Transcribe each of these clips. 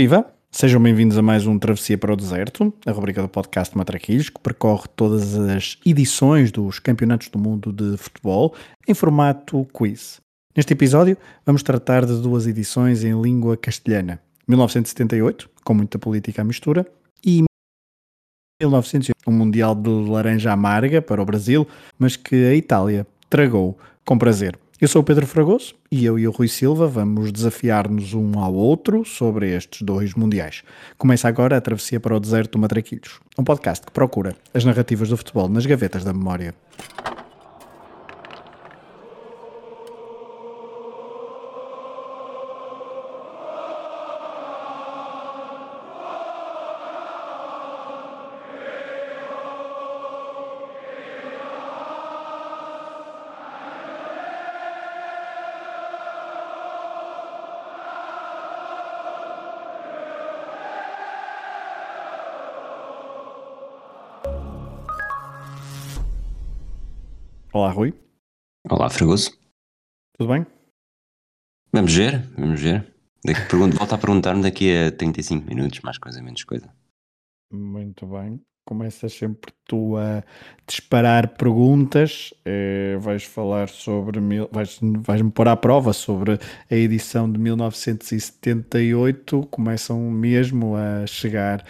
Viva! Sejam bem-vindos a mais um Travessia para o Deserto, a rubrica do podcast Matraquilhos, que percorre todas as edições dos Campeonatos do Mundo de Futebol em formato quiz. Neste episódio, vamos tratar de duas edições em língua castelhana: 1978, com muita política à mistura, e 1900, um Mundial de Laranja Amarga para o Brasil, mas que a Itália tragou com prazer. Eu sou o Pedro Fragoso e eu e o Rui Silva vamos desafiar-nos um ao outro sobre estes dois mundiais. Começa agora a travessia para o deserto do Matraquilhos, um podcast que procura as narrativas do futebol nas gavetas da memória. Olá, Rui. Olá, Fragoso. Tudo bem? Vamos ver, vamos ver. Daqui, pergunto, volta a perguntar-me daqui a 35 minutos, mais coisa, menos coisa. Muito bem. Começas sempre tu a disparar perguntas. Eh, vais falar sobre. Mil, vais, vais-me pôr à prova sobre a edição de 1978. Começam mesmo a chegar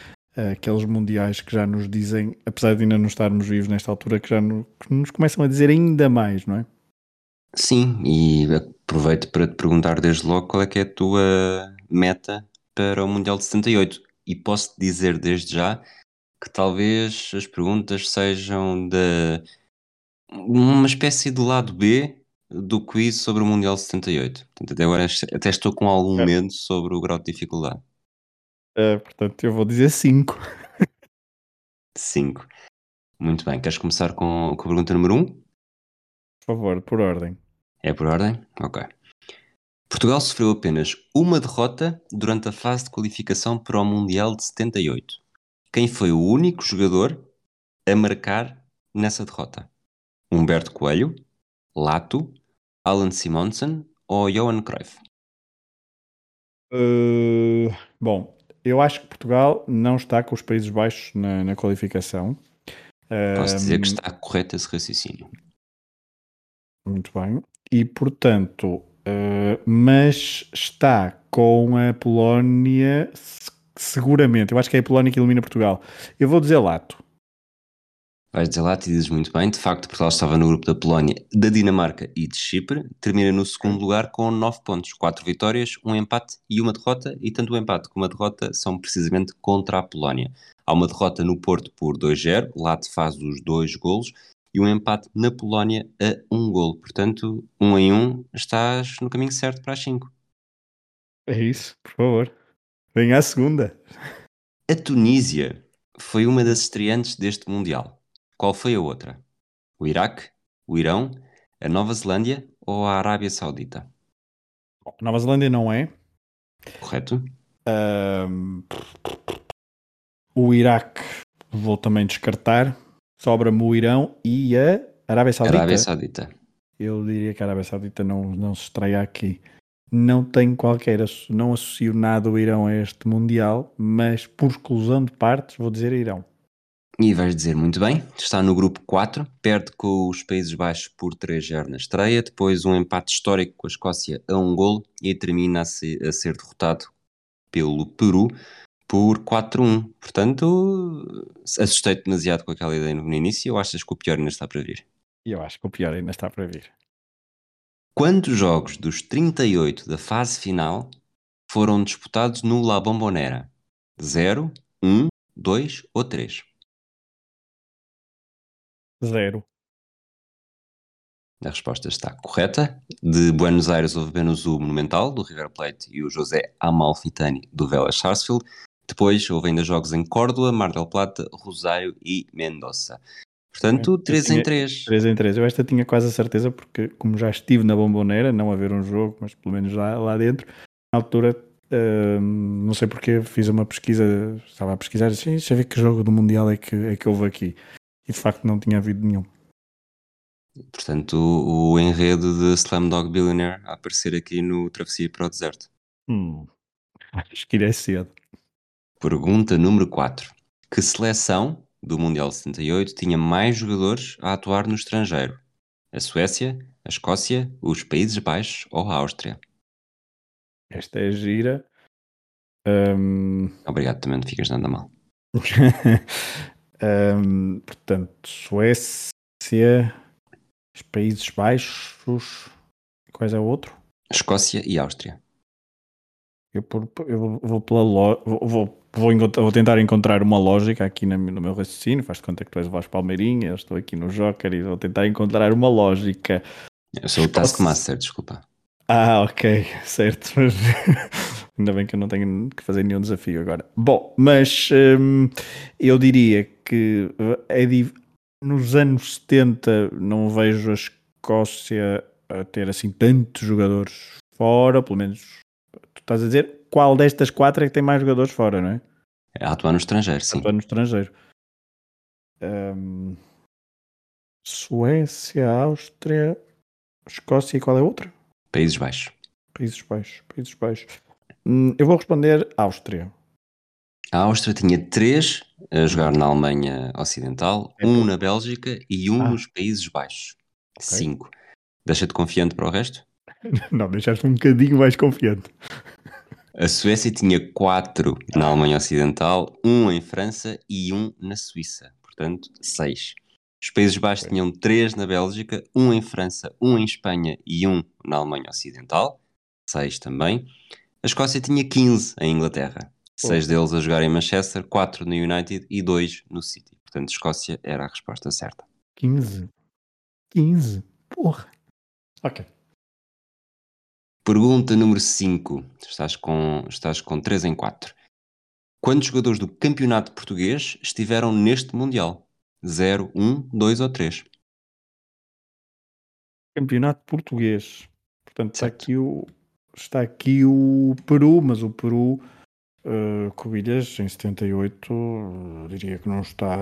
aqueles mundiais que já nos dizem, apesar de ainda não estarmos vivos nesta altura, que já no, que nos começam a dizer ainda mais, não é? Sim, e aproveito para te perguntar desde logo qual é que é a tua meta para o Mundial de 78. E posso-te dizer desde já que talvez as perguntas sejam de uma espécie de lado B do quiz sobre o Mundial de 78. Portanto, até agora até estou com algum medo sobre o grau de dificuldade. Uh, portanto, eu vou dizer 5. 5. Muito bem. Queres começar com, com a pergunta número 1? Um? Por favor, por ordem. É por ordem? Ok. Portugal sofreu apenas uma derrota durante a fase de qualificação para o Mundial de 78. Quem foi o único jogador a marcar nessa derrota? Humberto Coelho, Lato, Alan Simonsen ou Johan Cruyff? Uh, bom, eu acho que Portugal não está com os Países Baixos na, na qualificação. Posso dizer que está correto esse raciocínio. Muito bem. E portanto, uh, mas está com a Polónia seguramente. Eu acho que é a Polónia que elimina Portugal. Eu vou dizer Lato. Vais dizer lá, te dizes muito bem. De facto, Portugal estava no grupo da Polónia, da Dinamarca e de Chipre. Termina no segundo lugar com 9 pontos, 4 vitórias, um empate e uma derrota. E tanto o empate como a derrota são precisamente contra a Polónia. Há uma derrota no Porto por 2-0, Latte faz os dois golos. E um empate na Polónia a um golo. Portanto, um em um, estás no caminho certo para as 5. É isso, por favor. Venha à segunda. A Tunísia foi uma das estreantes deste Mundial. Qual foi a outra? O Iraque, o Irão, a Nova Zelândia ou a Arábia Saudita? Nova Zelândia não é. Correto. Um, o Iraque vou também descartar. Sobra-me o Irão e a Arábia Saudita. Arábia Saudita. Eu diria que a Arábia Saudita não, não se estreia aqui. Não tenho qualquer, não associo nada o Irão a este Mundial, mas por exclusão de partes vou dizer Irão. E vais dizer muito bem, está no grupo 4, perde com os Países Baixos por 3-0 na estreia, depois um empate histórico com a Escócia a um gol e termina a ser, a ser derrotado pelo Peru por 4-1. Portanto, assustei-te demasiado com aquela ideia no início ou achas que o pior ainda está para vir? Eu acho que o pior ainda está para vir. Quantos jogos dos 38 da fase final foram disputados no La Bombonera? 0, 1, 2 ou 3? Zero. A resposta está correta. De Buenos Aires houve apenas o Monumental, do River Plate, e o José Amalfitani, do Vélez Sarsfield. Depois houve ainda jogos em Córdoba, Mar del Plata, Rosário e Mendoza. Portanto, 3 em 3. 3 em 3. Eu esta tinha quase a certeza, porque como já estive na Bomboneira, não a ver um jogo, mas pelo menos lá, lá dentro, na altura, uh, não sei porque, fiz uma pesquisa, estava a pesquisar assim, deixa eu ver que jogo do Mundial é que, é que houve aqui e de facto não tinha havido nenhum. Portanto, o, enredo de Slumdog Billionaire a aparecer aqui no Travessia para o Deserto. Hum. Acho que é cedo. Pergunta número 4. Que seleção do Mundial 78 tinha mais jogadores a atuar no estrangeiro? A Suécia, a Escócia, os Países Baixos ou a Áustria? Esta é gira. Hum, Obrigado, também não ficas nada mal. hum, portanto, Suécia, os Países Baixos. Quais é o outro? Escócia e Áustria. Eu, por- eu vou- pela lo- vou, vou, vou tentar encontrar uma lógica aqui na- no meu raciocínio. Faz de conta que tu és o Vasco Palmeirinha, eu estou aqui no Joker e vou tentar encontrar uma lógica. Eu sou o Escócia. Taskmaster, desculpa. Ah, ok, certo. Ainda bem que eu não tenho que fazer nenhum desafio agora. Bom, mas hum, eu diria que é di- nos anos 70 não vejo a Escócia a ter assim tantos jogadores fora, pelo menos tu estás a dizer qual destas quatro é que tem mais jogadores fora, não é? É a atuar no estrangeiro, sim. Atuar no estrangeiro. Hum, Suécia, Áustria, Escócia e qual é a outra? Países Baixos. Países Baixos, Países Baixos. Hum, eu vou responder Áustria. A Áustria tinha três a jogar na Alemanha Ocidental, É um na Bélgica e um Ah. nos Países Baixos. Cinco. Deixa-te confiante para o resto? Não, deixaste um bocadinho mais confiante. A Suécia tinha quatro na Alemanha Ocidental, um em França e um na Suíça. Portanto, seis. Os Países Baixos Ok. tinham três na Bélgica, um em França, um em Espanha e um na Alemanha Ocidental. Seis também. A Escócia tinha 15 em Inglaterra. Seis Porra. deles a jogar em Manchester, quatro no United e dois no City. Portanto, Escócia era a resposta certa. 15. 15. Porra. Ok. Pergunta número 5. Estás com, estás com 3 em 4. Quantos jogadores do campeonato português estiveram neste Mundial? 0, 1, 2 ou 3? Campeonato português. Portanto, está aqui, o, está aqui o Peru, mas o Peru, uh, Covilhas, em 78, uh, diria que não está,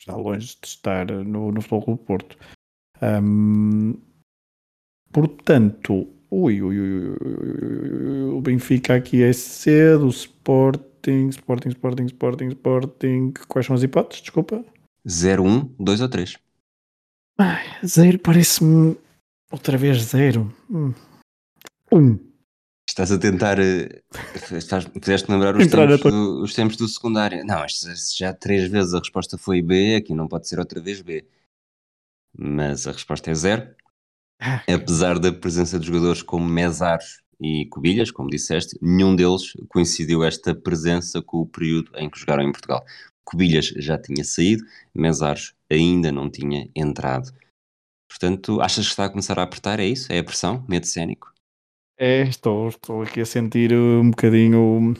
está longe de estar no, no Futebol Clube do Porto. Ahm, portanto, ui, ui, ui, o Benfica aqui é cedo, o Sporting, Sporting, Sporting, Sporting, Sporting. Quais são as hipóteses? Desculpa. 0, 1, 2 ou 3? Ai, zero parece-me outra vez zero. Hum. Um. Estás a tentar. eh, Estás, fizeste lembrar os tempos, do, os tempos do secundário. Não, já três vezes a resposta foi B, aqui não pode ser outra vez B. Mas a resposta é 0. Ah, Apesar da presença de jogadores como Mesaros e Cobilhas, como disseste, nenhum deles coincidiu esta presença com o período em que jogaram em Portugal. Cobilhas já tinha saído, Mesaros ainda não tinha entrado. Portanto, achas que está a começar a apertar? É isso? É a pressão? Medo cénico? É, estou, estou aqui a sentir um bocadinho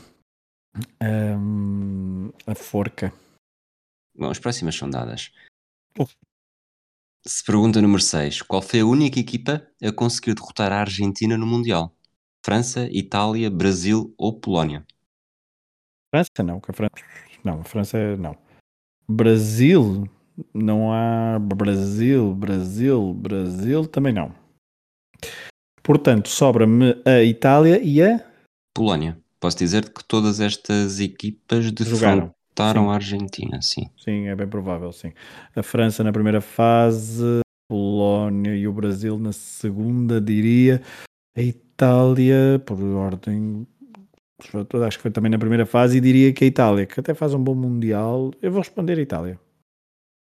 hum, a forca. Bom, as próximas são dadas. Uf. Se pergunta número 6. Qual foi a única equipa a conseguir derrotar a Argentina no Mundial? França, Itália, Brasil ou Polónia? França não, que a França não, a França não. Brasil não há Brasil, Brasil, Brasil também não. Portanto, sobra-me a Itália e a Polónia. Posso dizer que todas estas equipas defrontaram sim. a Argentina, sim. Sim, é bem provável, sim. A França na primeira fase, a Polónia e o Brasil na segunda, diria. A Itália, por ordem, acho que foi também na primeira fase, e diria que a Itália, que até faz um bom Mundial. Eu vou responder a Itália.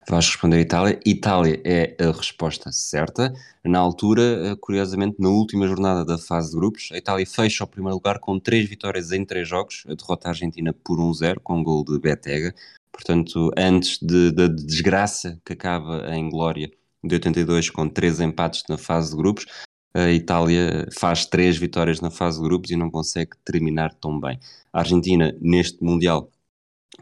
Vais responder Itália. Itália é a resposta certa. Na altura, eh, curiosamente, na última jornada da fase de grupos, a Itália fecha o primeiro lugar com três vitórias em três jogos, a derrota a Argentina por 1-0, com um gol de Betega. Portanto, antes de- da desgraça que acaba em glória de 82 com três empates na fase de grupos, a Itália faz três vitórias na fase de grupos e não consegue terminar tão bem. A Argentina, neste Mundial,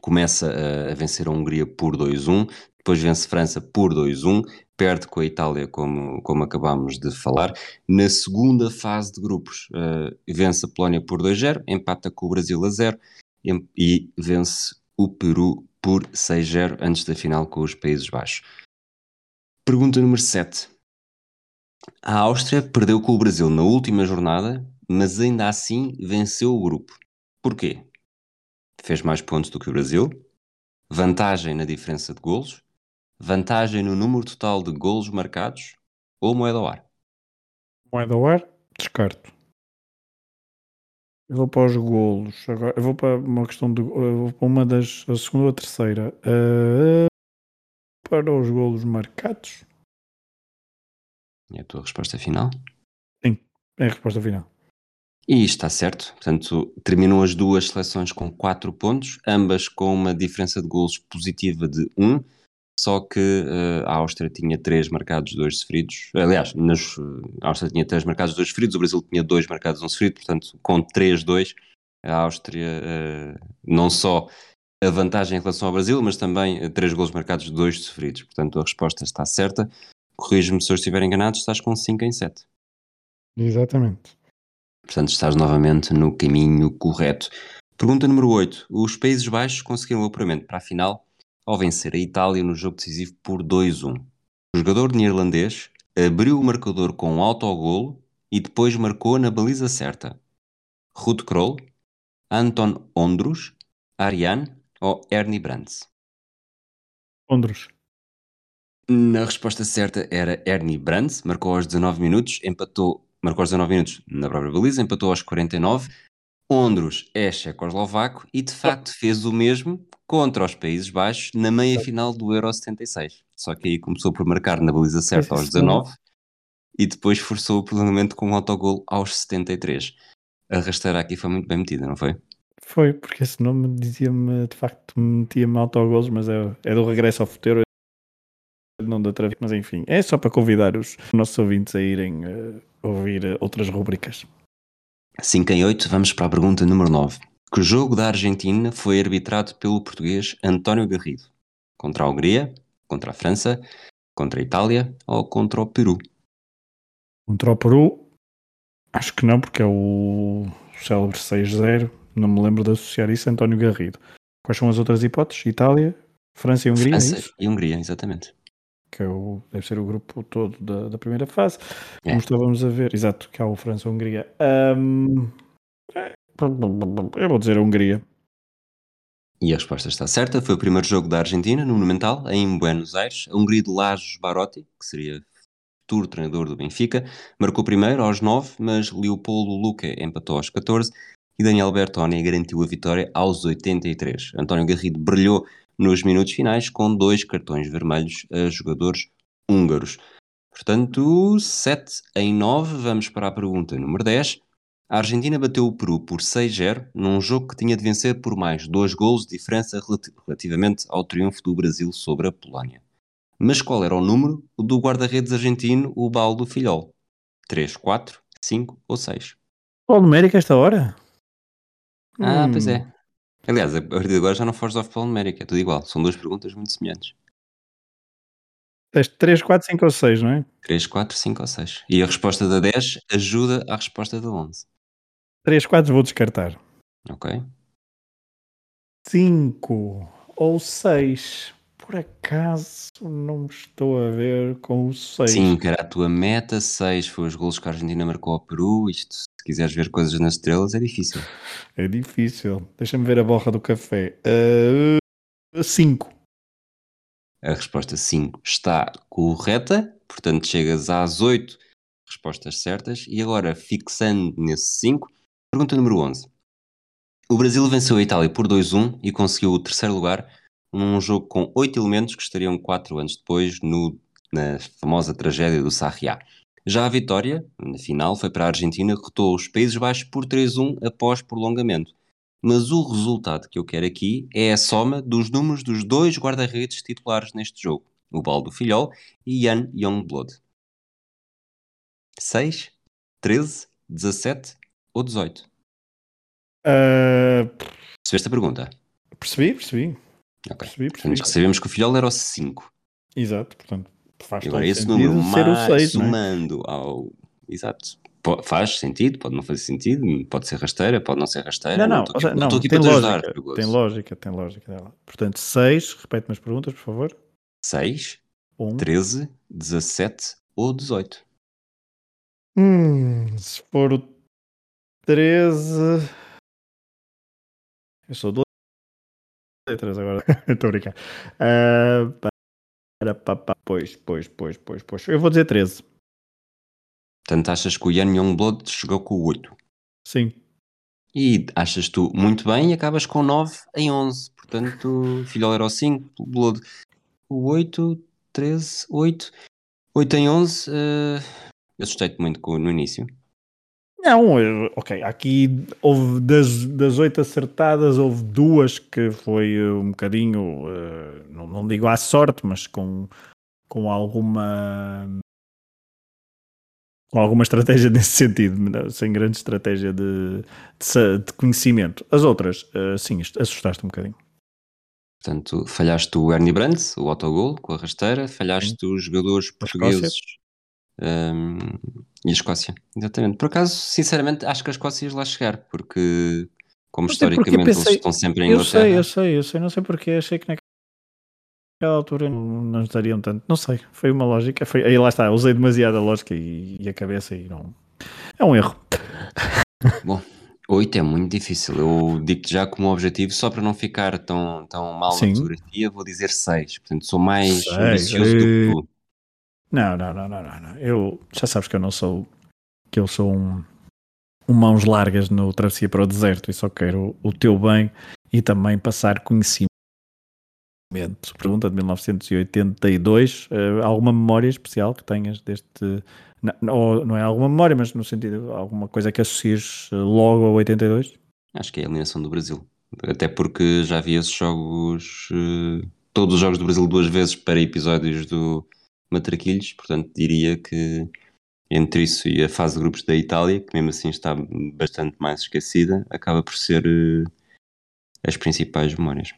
começa a, a vencer a Hungria por 2-1, depois vence França por 2-1, perde com a Itália, como, como acabámos de falar. Na segunda fase de grupos, eh, vence a Polónia por 2-0, empata com o Brasil a 0 em- e vence o Peru por 6-0 antes da final com os Países Baixos. Pergunta número 7. A Áustria perdeu com o Brasil na última jornada mas ainda assim venceu o grupo. Porquê? Fez mais pontos do que o Brasil, vantagem na diferença de golos, vantagem no número total de golos marcados ou moeda ao ar? Moeda ao ar, descarto. Eu vou para os golos. Agora, eu vou para uma questão de. Eu vou para uma das. A segunda ou a terceira. Uh, para os golos marcados. É a tua resposta final? Sim, é a resposta final. E está certo. Portanto, terminam as duas seleções com 4 pontos, ambas com uma diferença de golos positiva de 1. Um, só que uh, a Áustria tinha 3 marcados, 2 sofridos. Aliás, nas, a Áustria tinha 3 marcados, 2 sofridos, o Brasil tinha 2 marcados, 1 um sofrido, portanto, com 3-2, a Áustria uh, não só a vantagem em relação ao Brasil, mas também 3 golos marcados, 2 sofridos. Portanto, a resposta está certa. Corrijo-me se eu estiver enganado, estás com 5 em 7. Exatamente. Portanto, estás novamente no caminho correto. Pergunta número 8. Os Países Baixos conseguiram o apuramento para a final ao vencer a Itália no jogo decisivo por 2-1. O jogador neerlandês abriu o marcador com um autogolo e depois marcou na baliza certa. Ruud Krol, Anton Ondrus, Ariane ou Ernie Brands? Ondrus. Na resposta certa era Ernie Brands, marcou aos 19 minutos, empatou, marcou aos 19 minutos na própria baliza, empatou aos 49. Ondrus é checoslovaco e de facto fez o mesmo contra os Países Baixos na meia-final do Euro 76. Só que aí começou por marcar na baliza certa aos 19 e depois forçou o prolongamento com um autogol aos 73. A rasteira aqui foi muito bem metida, não foi? Foi, porque esse nome dizia-me, de facto, metia-me autogolos, mas é, é do regresso ao futuro, não da outra mas enfim, é só para convidar os nossos ouvintes a irem uh, ouvir uh, outras rubricas. 5 em 8, vamos para a pergunta número 9. Que jogo da Argentina foi arbitrado pelo português António Garrido? Contra a Hungria, contra a França, contra a Itália ou contra o Peru? Contra o Peru, acho que não, porque é o célebre 6-0. Não me lembro de associar isso a António Garrido. Quais são as outras hipóteses? Itália, França e Hungria? É França é e Hungria, exatamente. Que é o, deve ser o grupo todo da, da primeira fase. É. Como estávamos a ver, exato, que há o França-Hungria. Um, eu vou dizer a Hungria. E a resposta está certa. Foi o primeiro jogo da Argentina no Monumental, em Buenos Aires. A Hungria de Lajos Barotti, que seria futuro treinador do Benfica, marcou primeiro aos 9, mas Leopoldo Luque empatou aos 14 e Daniel Bertoni garantiu a vitória aos 83. António Garrido brilhou nos minutos finais com dois cartões vermelhos a jogadores húngaros. Portanto, 7 em 9. Vamos para a pergunta número 10. A Argentina bateu o Peru por 6-0 num jogo que tinha de vencer por mais dois golos de diferença relativamente ao triunfo do Brasil sobre a Polónia. Mas qual era o número do guarda-redes argentino, o Baldo Filhol? 3, 4, 5 ou 6? Qual numérico esta hora? Ah, hum. pois é. Aliás, a partir de agora já não foges ao futebol numérico, é tudo igual. São duas perguntas muito semelhantes. 3, 4, 5 ou 6, não é? 3, 4, 5 ou 6. E a resposta da 10 ajuda à resposta da 11. 3 quadros vou descartar. Ok. 5 ou 6. Por acaso não estou a ver com o 6. 5 era a tua meta, 6 foi os golos que a Argentina marcou ao Peru. Isto, se quiseres ver coisas nas estrelas, é difícil. É difícil. Deixa-me ver a borra do café. 5. Uh, a resposta 5 está correta, portanto chegas às 8 respostas certas. E agora, fixando nesse 5, Pergunta número 11. O Brasil venceu a Itália por 2-1 e conseguiu o terceiro lugar num jogo com oito elementos que estariam quatro anos depois no, na famosa tragédia do Sarriá. Já a vitória, na final, foi para a Argentina, derrotou os Países Baixos por 3-1 após prolongamento. Mas o resultado que eu quero aqui é a soma dos números dos dois guarda-redes titulares neste jogo, o Baldo Filhol e Jan Youngblood. 6, 13, 17 ou 18? Uh... Percebeste a pergunta? Percebi, percebi. Ok. Percebi, percebi. Portanto, sabemos que o filhol era o 5. Exato, portanto, faz Agora, esse número mais 6, somando é? ao. Exato. Faz sentido, pode não fazer sentido, pode ser rasteira, pode não ser rasteira. Não, não, estou aqui, não, aqui tem, para lógica, ajudar, tem lógica, tem lógica dela. Portanto, 6, repete-me as perguntas, por favor. 6, 13, 17 ou 18? Hum, se for o 13. Eu sou de letras agora. Estou a brincar. Uh, para, para, para, pois, pois, pois, pois, pois. Eu vou dizer 13. Portanto, achas que o Yan Youngblood chegou com o 8? Sim. E achas tu muito bem e acabas com 9 em 11. Portanto, Filhol era o 5, Blood o 8, 13, 8. 8 em 11. Uh, Assustei-te muito com, no início. Não, ok, aqui houve das, das oito acertadas, houve duas que foi eh, um bocadinho, uh, não, não, digo à sorte, mas com, com alguma com alguma estratégia nesse sentido, sem grande estratégia de, de, de conhecimento. As outras, uh, sim, assustaste um bocadinho. Portanto, falhaste o Ernie Brandt, o autogol com a rasteira, falhaste sim. os jogadores portugueses um, e a Escócia, exatamente. Por acaso, sinceramente, acho que a Escócia ia lá chegar, porque, como não historicamente pensei, eles estão sempre em Inglaterra. Eu sei, eu sei, eu sei, não sei porque, achei que naquela altura não, não estariam tanto. Não sei, foi uma lógica. Foi, aí lá está, usei demasiada lógica e, e a cabeça e não. É um erro. Bom. 8 é muito difícil. Eu digo-te já como objetivo, só para não ficar tão, tão mal Sim. na fotografia, vou dizer 6. Portanto, sou mais ambicioso do que tu. Não, não, não, não, não, Eu já sabes que eu não sou que eu sou um, um mãos largas no travessia para o deserto e só quero o teu bem e também passar conhecimento. Pergunta de 1982. Uh, eh, alguma memória especial que tenhas deste. Não, não é alguma memória, mas no sentido alguma coisa que associes eh, logo a 82? Acho que é a eliminação do Brasil. Até porque já vi esses jogos, uh, todos os jogos do Brasil duas vezes para episódios do, matraquilhos, portanto diria que entre isso e a fase de grupos da Itália, que mesmo assim está bastante mais esquecida, acaba por ser uh, as principais memórias.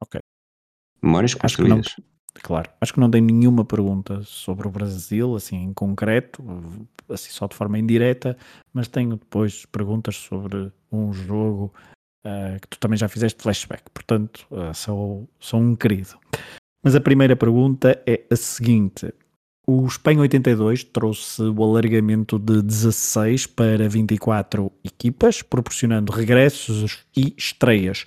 Ok. Memórias construídas. claro, acho que não tem nenhuma pergunta sobre o Brasil, assim em concreto, assim só de forma indireta, mas tenho depois perguntas sobre um jogo uh, que tu também já fizeste flashback, portanto uh, sou, sou um querido. Mas a primeira pergunta é a seguinte: o Espanha 82 trouxe o alargamento de 16 para 24 equipas, proporcionando regressos e estreias.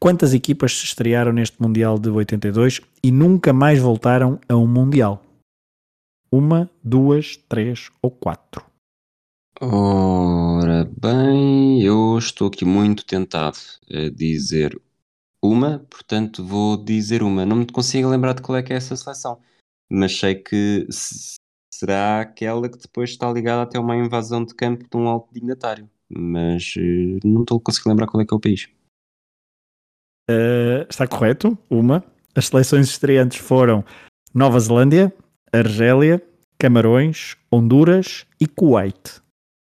Quantas equipas se estrearam neste Mundial de 82 e nunca mais voltaram a um Mundial? Uma, duas, três ou quatro? Ora bem, eu estou aqui muito tentado a dizer uma, portanto vou dizer uma. Não me consigo lembrar de qual é que é essa seleção, mas sei que será aquela que depois está ligada até uma invasão de campo de um alto dignatário, mas uh, não estou conseguindo lembrar qual é que é o país. Uh, está correto, uma. As seleções estreantes foram Nova Zelândia, Argélia, Camarões, Honduras e Kuwait.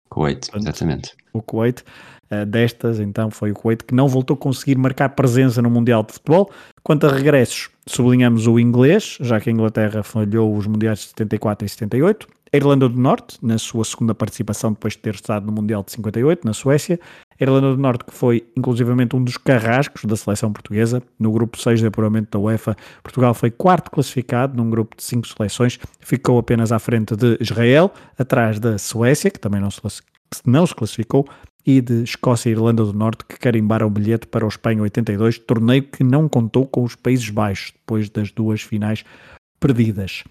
Kuwait, exatamente. O Kuwait Uh, destas, então, foi o Kuwait que não voltou a conseguir marcar presença no Mundial de Futebol. Quanto a regressos, sublinhamos o inglês, já que a Inglaterra falhou os Mundiais de 74 e 78. A Irlanda do Norte, na sua segunda participação depois de ter estado no Mundial de 58, na Suécia. A Irlanda do Norte, que foi inclusivamente um dos carrascos da seleção portuguesa. No grupo 6 de apuramento da UEFA, Portugal foi quarto classificado num grupo de cinco seleções. Ficou apenas à frente de Israel, atrás da Suécia, que também não se, não se classificou, e de Escócia e Irlanda do Norte que carimbaram bilhete para o Espanha 82, torneio que não contou com os Países Baixos, depois das duas finais perdidas.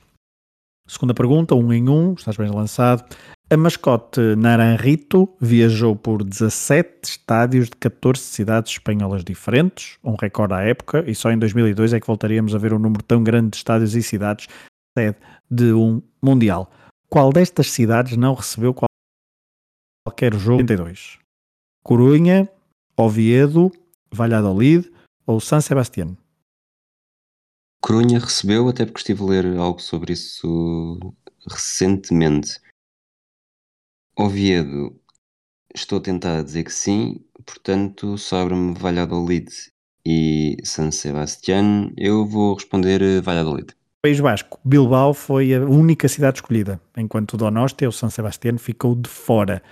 Segunda pergunta, um em um, estás bem lançado. A mascote Naranjito viajou por 17 estádios de 14 cidades espanholas diferentes, um recorde à época, e só em 2002 é que voltaríamos a ver um número tão grande de estádios e cidades sede de um Mundial. Qual destas cidades não recebeu qualquer jogo 82? Corunha, Oviedo, Valladolid ou San Sebastián? Corunha recebeu, até porque estive a ler algo sobre isso recentemente. Oviedo, estou a tentar dizer que sim, portanto, sobra-me Valladolid e San Sebastián. Eu vou responder Valladolid. País Basco, Bilbao foi a única cidade escolhida, enquanto o Donosti, ou San Sebastián, ficou de fora.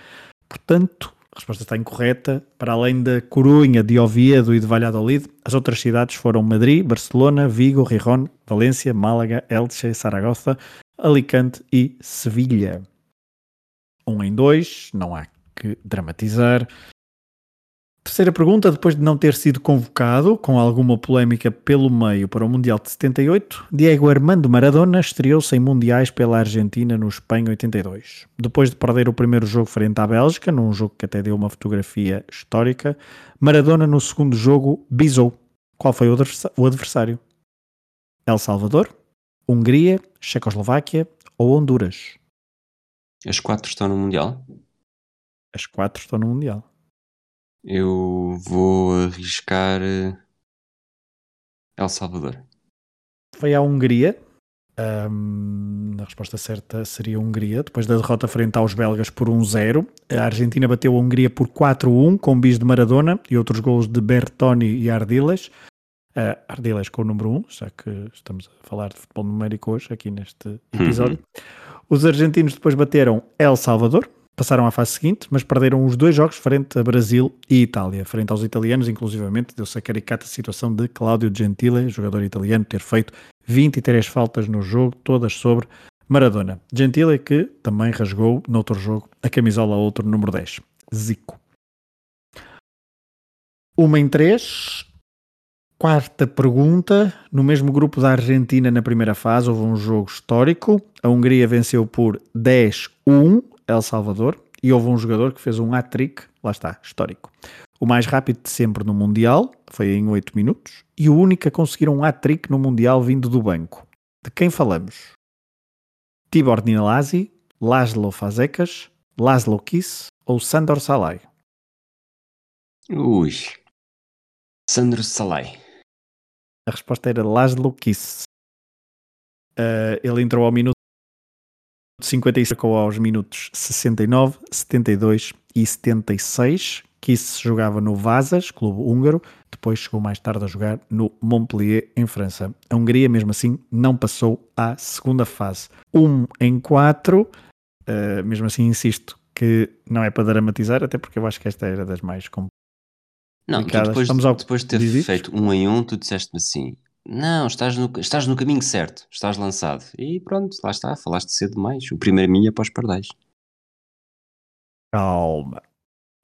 Portanto, a resposta está incorreta. Para além da Corunha, de Oviedo e de Valladolid, as outras cidades foram Madrid, Barcelona, Vigo, Rijon, Valência, Málaga, Elche, Saragossa, Alicante e Sevilha. Um em dois, não há que dramatizar. Terceira pergunta, depois de não ter sido convocado, com alguma polémica pelo meio para o Mundial de 78, Diego Armando Maradona estreou-se em Mundiais pela Argentina no Espanha 82. Depois de perder o primeiro jogo frente à Bélgica, num jogo que até deu uma fotografia histórica, Maradona no segundo jogo bisou. Qual foi o adversário? El Salvador, Hungria, Checoslováquia ou Honduras? As quatro estão no Mundial? As quatro estão no Mundial. Eu vou arriscar eh, El Salvador. Foi à Hungria. Um, a resposta certa seria a Hungria. Depois da derrota frente aos belgas por 1-0, a Argentina bateu a Hungria por 4-1 com bis de Maradona e outros gols de Bertoni e Ardiles. Uh, Ardiles com o número 1, já que estamos a falar de futebol numérico hoje aqui neste episódio. Uhum. Os argentinos depois bateram El Salvador passaram à fase seguinte, mas perderam os dois jogos frente a Brasil e Itália. Frente aos italianos, inclusivamente, deu-se a caricata situação de Claudio Gentile, jogador italiano, ter feito 23 faltas no jogo, todas sobre Maradona. Gentile que também rasgou, noutro jogo, a camisola a outro número 10, Zico. Uma em três. Quarta pergunta. No mesmo grupo da Argentina, na primeira fase, houve um jogo histórico. A Hungria venceu por 10-1 El Salvador e houve um jogador que fez um hat-trick, lá está, histórico. O mais rápido de sempre no Mundial, foi em 8 minutos, e o único a conseguir um hat-trick no Mundial vindo do banco. De quem falamos? Tibor Nilasi, Laszlo Fazekas, Laszlo Kiss ou Sandor Salai? Ui. Sandor Salai. A resposta era Laszlo Kiss. Uh, ele entrou ao minuto 55 aos minutos 69, 72 e 76, que se jogava no Vazas, clube húngaro, depois chegou mais tarde a jogar no Montpellier, em França. A Hungria, mesmo assim, não passou à segunda fase. 1 um em 4, uh, eh, mesmo assim insisto que não é para dramatizar, até porque eu acho que esta era das mais complicadas. Não, depois, ao... depois de ter feito um em um, tu disseste-me assim, não, estás no, estás no caminho certo, estás lançado. E pronto, lá está, falaste cedo demais. O primeiro milha para os pardais. Calma.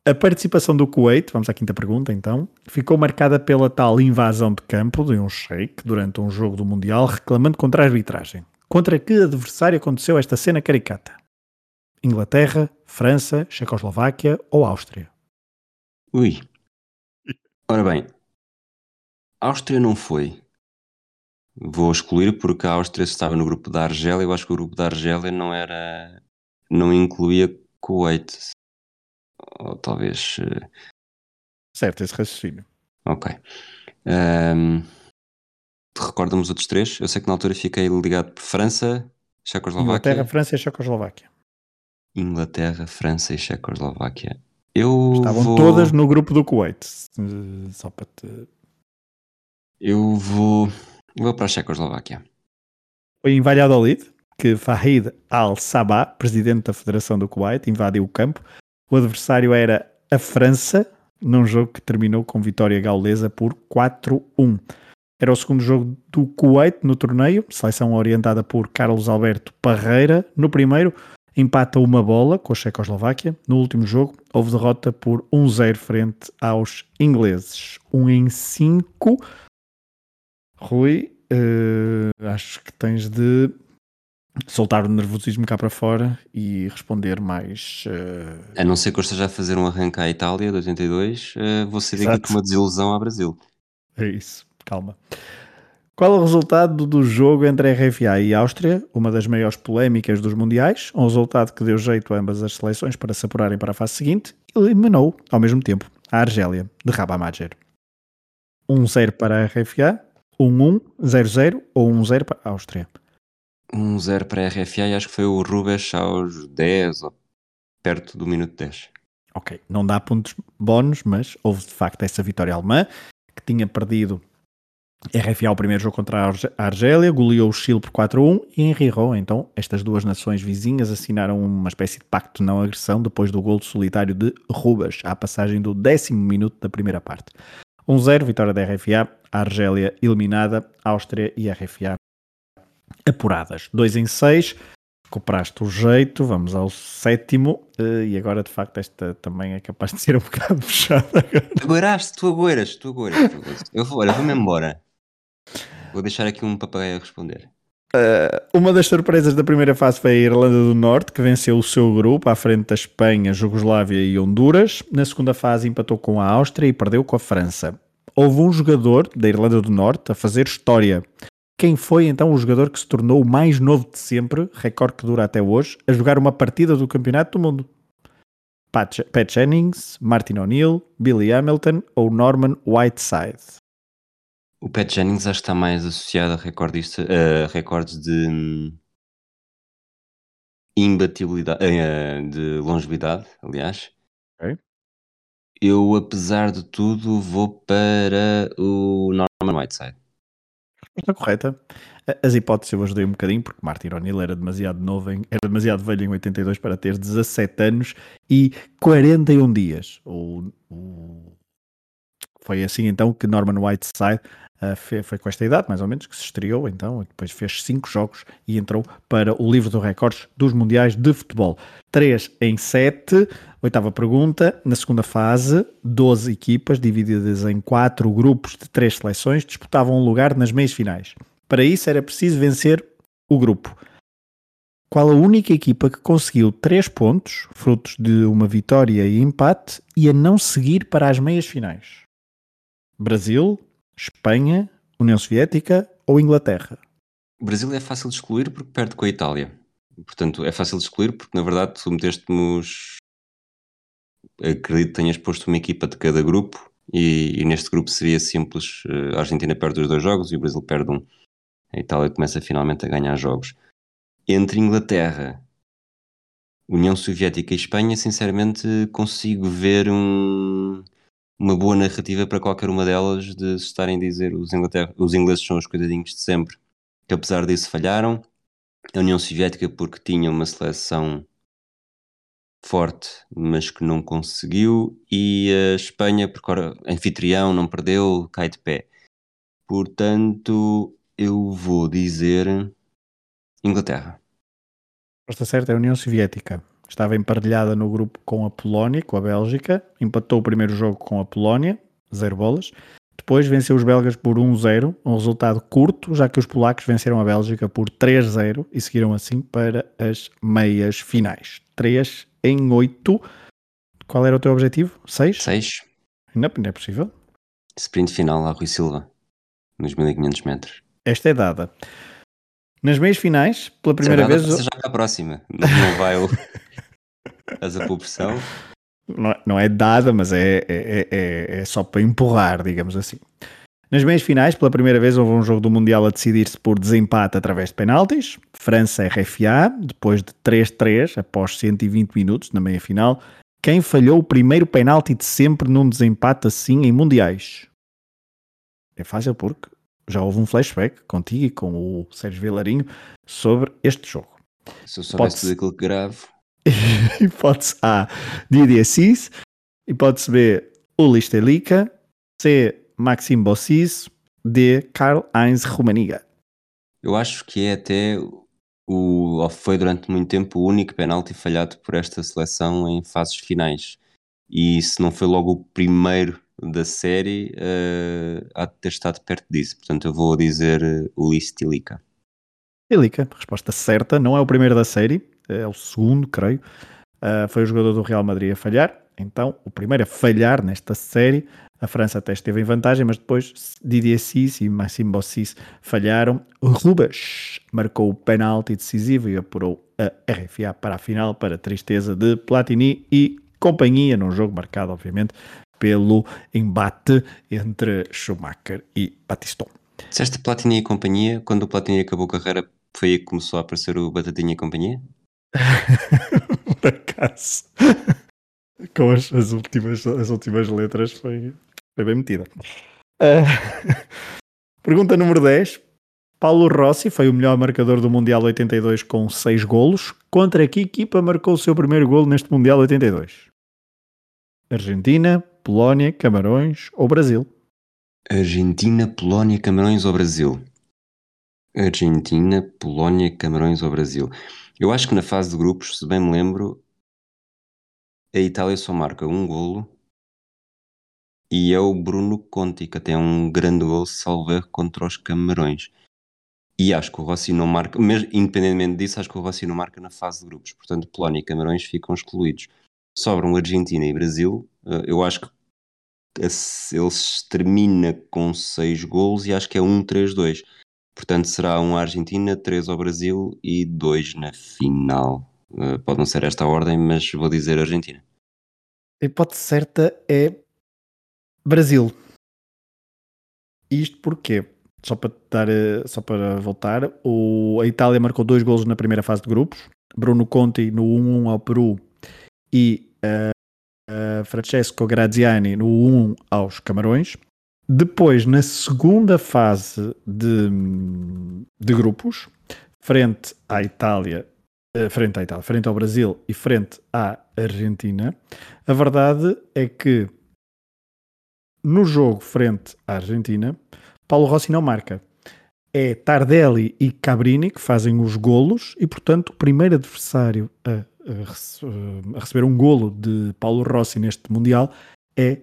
A participação do Kuwait, vamos à quinta pergunta então, ficou marcada pela tal invasão de campo de um sheik durante um jogo do Mundial reclamando contra a arbitragem. Contra que adversário aconteceu esta cena caricata? Inglaterra, França, Checoslováquia ou Áustria? Ui. Ora bem, Áustria não foi, Vou excluir porque a Áustria estava no grupo da Argélia. Eu acho que o grupo da Argélia não era. não incluía Kuwait. Ou talvez. Eh, certo, esse raciocínio. Ok. Um, Recorda-me os outros três? Eu sei que na altura fiquei ligado por França, Checoslováquia. Inglaterra, França e Checoslováquia. Inglaterra, França e Checoslováquia. Eu Estavam vou... todas no grupo do Kuwait. Só para te. Eu vou. Vou para a Checoslováquia. Foi em Valladolid que Fahid al-Sabah, presidente da Federação do Kuwait, invadiu o campo. O adversário era a França, num jogo que terminou com vitória gaulesa por 4-1. Era o segundo jogo do Kuwait no torneio, seleção orientada por Carlos Alberto Parreira. No primeiro, empata uma bola com a Checoslováquia. No último jogo, houve derrota por 1-0 frente aos ingleses. 1 em 5 Rui, uh, acho que tens de soltar o nervosismo cá para fora e responder mais. Uh... A não ser que eu esteja a fazer um arranque à Itália de 82, uh, vou ser aqui com uma desilusão ao Brasil. É isso, calma. Qual é o resultado do jogo entre a RFA e a Áustria, uma das maiores polémicas dos Mundiais? Um resultado que deu jeito a ambas as seleções para se apurarem para a fase seguinte e eliminou, ao mesmo tempo, a Argélia, de Rabamager. 1-0 para a RFA, 1-1, 0-0 ou 1-0 para a Áustria? 1-0 para a RFA e acho que foi o Rubens aos 10 ou perto do minuto 10. Ok, não dá pontos bónus, mas houve de facto essa vitória alemã que tinha perdido RFA o primeiro jogo contra a Argélia, goleou o Chile por 4-1 e em Rio, então, estas duas nações vizinhas assinaram uma espécie de pacto de não agressão depois do gol solitário de Rubas, à passagem do décimo minuto da primeira parte. 1-0, vitória da RFA, Argélia eliminada, Áustria e RFA apuradas. 2 em 6, recuperaste o jeito, vamos ao sétimo, uh, e agora de facto esta também é capaz de ser um bocado fechada. Agoiraste, tu agoiras, tu agoiras. Eu vou, olha, vou-me embora. Vou deixar aqui um papagaio a responder. Uh, uma das surpresas da primeira fase foi a Irlanda do Norte, que venceu o seu grupo à frente da Espanha, Jugoslávia e Honduras. Na segunda fase empatou com a Áustria e perdeu com a França. Houve um jogador da Irlanda do Norte a fazer história. Quem foi então o jogador que se tornou o mais novo de sempre, recorde que dura até hoje, a jogar uma partida do Campeonato do Mundo? Pat, Pat Jennings, Martin O'Neill, Billy Hamilton ou Norman Whiteside? O Pat Jennings acho que está mais associado a, recordista, a recordes de hum, imbatibilidade, uh, de longevidade, aliás. Okay. Eu, apesar de tudo, vou para o Norman Whiteside. Está correta. As hipóteses eu ajudei um bocadinho, porque Martin O'Neill era demasiado novo, em, era demasiado velho em 82 para ter 17 anos e 41 dias. O, o... Foi assim então que Norman Whiteside Uh, foi com esta idade, mais ou menos, que se estreou então, depois fez cinco jogos e entrou para o livro dos recordes dos Mundiais de Futebol. 3 em 7, oitava pergunta, na segunda fase, 12 equipas divididas em quatro grupos de três seleções disputavam um lugar nas meias finais. Para isso era preciso vencer o grupo. Qual a única equipa que conseguiu 3 pontos, frutos de uma vitória e empate, e a não seguir para as meias finais? Brasil, Espanha, União Soviética ou Inglaterra? O Brasil é fácil de excluir porque perde com a Itália. Portanto, é fácil de excluir porque, na verdade, tu meteste-nos. Acredito que tenhas posto uma equipa de cada grupo e, e neste grupo seria simples. Eh, a Argentina perde os dois jogos e o Brasil perde um. A Itália começa finalmente a ganhar jogos. Entre Inglaterra, União Soviética e Espanha, sinceramente, consigo ver um uma boa narrativa para qualquer uma delas de estarem a dizer os, Inglaterra, os ingleses são os cuidadinhos de sempre, que apesar disso falharam. A União Soviética porque tinha uma seleção forte, mas que não conseguiu, e a Espanha porque anfitrião não perdeu, cai de pé. Portanto, eu vou dizer Inglaterra. Resposta certa é a União Soviética estava emparelhada no grupo com a Polónia, com a Bélgica, empatou o primeiro jogo com a Polónia, zero bolas. Depois venceu os belgas por 1-0, um resultado curto, já que os polacos venceram a Bélgica por 3-0 e seguiram assim para as meias finais. 3 em 8. Qual era o teu objetivo? 6? 6. Não, não é possível. Sprint final a Rui Silva, nos 1500 metros. Esta é dada. Nas meias finais, pela primeira vez. Você já para a próxima. Não, não vai o. Estás a pôr pressão? Não, não é dada, mas é, é, é, é só para empurrar, digamos assim. Nas meias finais, pela primeira vez, houve um jogo do Mundial a decidir-se por desempate através de penaltis. França-RFA, depois de 3-3, após 120 minutos na meia final. Quem falhou o primeiro penalti de sempre num desempate assim em Mundiais? É fácil porque já houve um flashback contigo e com o Sérgio Vilarinho sobre este jogo. Se eu soubesse tudo aquilo que gravo. hipótese A, Didier Cis. Hipótese B, Uli Stelica. C, Maxim Bossis. D, Karl-Heinz Rumaniga. Eu acho que é até o, foi durante muito tempo o único penalti falhado por esta seleção em fases finais. E se não foi logo o primeiro da série, uh, há de ter estado perto disso. Portanto, eu vou dizer uh, Uli Stilica. Stilica, resposta certa. Não é o primeiro da série, é o segundo, creio. Uh, foi o jogador do Real Madrid a falhar. Então, o primeiro a falhar nesta série. A França até esteve em vantagem, mas depois Didier Cis e Maxime Bossis falharam. Rubas marcou o penalti decisivo e apurou a RFA para a final, para a tristeza de Platini e companhia, num jogo marcado, obviamente, pelo embate entre Schumacher e Batiston. Disseste Platini e companhia, quando o Platini acabou a carreira, foi aí que começou a aparecer o Batatinha e companhia? Por acaso. Com as, as, últimas, as últimas letras foi, foi bem metida. Uh, pergunta número 10. Paulo Rossi foi o melhor marcador do Mundial 82 com 6 golos. Contra que equipa marcou o seu primeiro golo neste Mundial 82? Argentina, Polónia, Camarões ou Brasil? Argentina, Polónia, Camarões ou Brasil? Argentina, Polónia, Camarões ou Brasil? Eu acho que na fase de grupos, se bem me lembro, a Itália só marca um golo e é o Bruno Conti, que até é um grande golo, salvo contra os Camarões. E acho que o Rossi não marca, mesmo independentemente disso, acho que o Rossi não marca na fase de grupos. Portanto, Polónia e Camarões ficam excluídos. Sobram Argentina e Brasil. Eh, eu acho que eles termina com 6 golos e acho que é 1-3-2. Portanto, será um Argentina, 3 ao Brasil e 2 na final. Uh, pode não ser esta a ordem, mas vou dizer Argentina. A hipótese certa é Brasil. Isto porquê? Só para, dar, eh, só para voltar, o, a Itália marcou dois golos na primeira fase de grupos. Bruno Conti no 1-1 ao Peru e uh, uh, Francesco Graziani no 1 aos Camarões. Depois, na segunda fase de, de grupos, frente à Itália, frente à Itália, frente ao Brasil e frente à Argentina, a verdade é que no jogo frente à Argentina, Paulo Rossi não marca. É Tardelli e Cabrini que fazem os golos e, portanto, o primeiro adversário a a receber um golo de Paulo Rossi neste Mundial é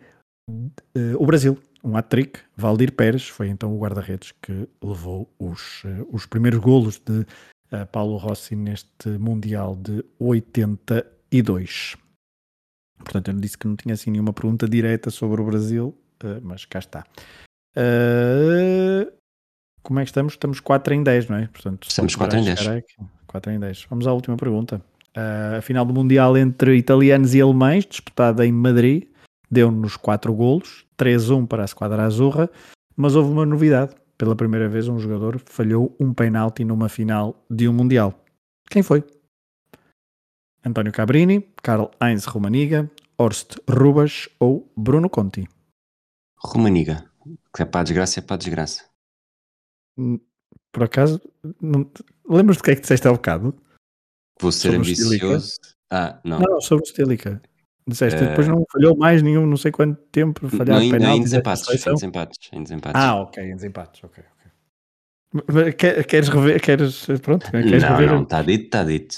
uh, o Brasil. Um hat-trick, Valdir Pérez, foi então o guarda-redes que levou os, uh, os primeiros golos de uh, Paulo Rossi neste Mundial de 82. Portanto, eu disse que não tinha assim nenhuma pergunta direta sobre o Brasil, mas cá está. como é que estamos? Estamos 4 em 10, não é? Portanto, estamos 4 em 10. 4 em 10. Vamos à última pergunta. Uh, a final do Mundial entre italianos e alemães, disputada em Madrid, deu-nos 4 golos, 3-1 para a Esquadra Azurra, mas houve uma novidade. Pela primeira vez um jogador falhou um penalti numa final de um Mundial. Quem foi? António Cabrini, Karl Heinz Rumaniga, Horst Rubas ou Bruno Conti? Rumaniga. Que é para a desgraça, é para a desgraça. Hum, por acaso, lembras do que é que disseste há bocado? Vou ser ambicioso. Ah, não. Não, sobre o Stilica. Disseste, uh, depois não falhou mais nenhum, não sei quanto tempo, falhar não, penaltis. Em desempates, em desempates, em desempates. Ah, ok, em desempates, ok, ok. Queres rever, queres, pronto, queres não, rever? Não, está dito, está dito.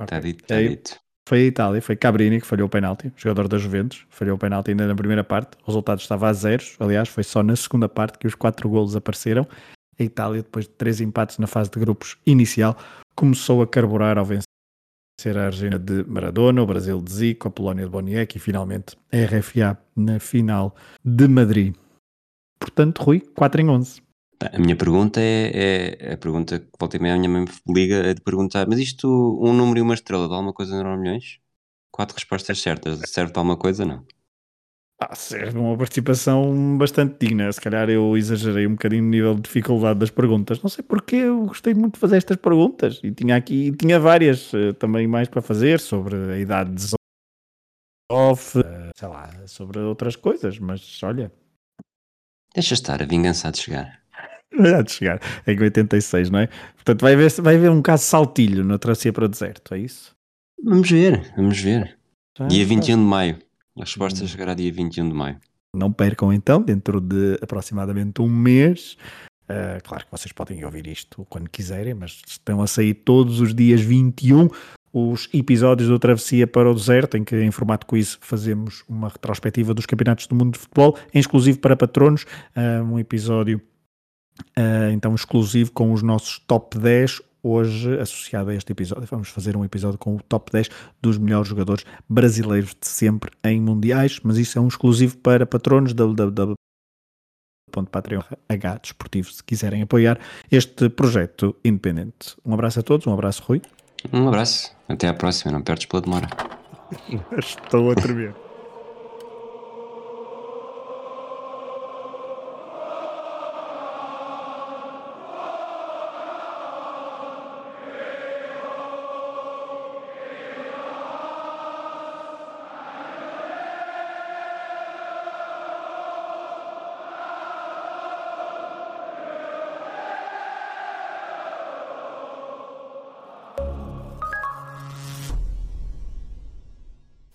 Está okay. dito, está dito. Foi a Itália, foi Cabrini que falhou o penalti, jogador da Juventus, falhou o penalti ainda na primeira parte, o resultado estava a zeros, aliás, foi só na segunda parte que os quatro golos apareceram. A Itália, depois de três empates na fase de grupos inicial, começou a carburar ao vencer a Argentina de Maradona, o Brasil de Zico, a Polónia de Boniek e finalmente a RFA na final de Madrid. Portanto, Rui, 4 em 11. A minha pergunta é, é a pergunta que volta e meia a minha mãe me liga é de perguntar, mas isto, um número e uma estrela, de alguma coisa no milhões? Quatro respostas certas, serve para alguma coisa? Não. Ah, serve uma participação bastante digna. Se calhar eu exagerei um bocadinho no nível de dificuldade das perguntas. Não sei porque eu gostei muito de fazer estas perguntas e tinha aqui tinha várias uh, também mais para fazer sobre a idade de off, uh, sei lá, sobre outras coisas, mas olha. Deixa estar, a vingança de chegar. Há de chegar, em 86, não é? Portanto, vai haver, vai haver um caso saltilho na travessia para o deserto, é isso? Vamos ver, vamos ver. Já, Dia 21 de maio. A resposta hum. chegará dia 21 de maio. Não percam então, dentro de aproximadamente um mês. Uh, claro que vocês podem ouvir isto quando quiserem, mas estão a sair todos os dias 21 os episódios do Travessia para o Deserto, em que em formato quiz fazemos uma retrospectiva dos campeonatos do mundo de futebol, em exclusivo para patronos, uh, um episódio uh, então exclusivo com os nossos top 10 hoje, associado a este episódio, vamos fazer um episódio com o top 10 dos melhores jogadores brasileiros de sempre em mundiais, mas isso é um exclusivo para patronos www.patreon.h desportivo se quiserem apoiar este projeto independente. Um abraço a todos, um abraço Rui. Um abraço, até à próxima, não perdes pela demora. Estou a tremer.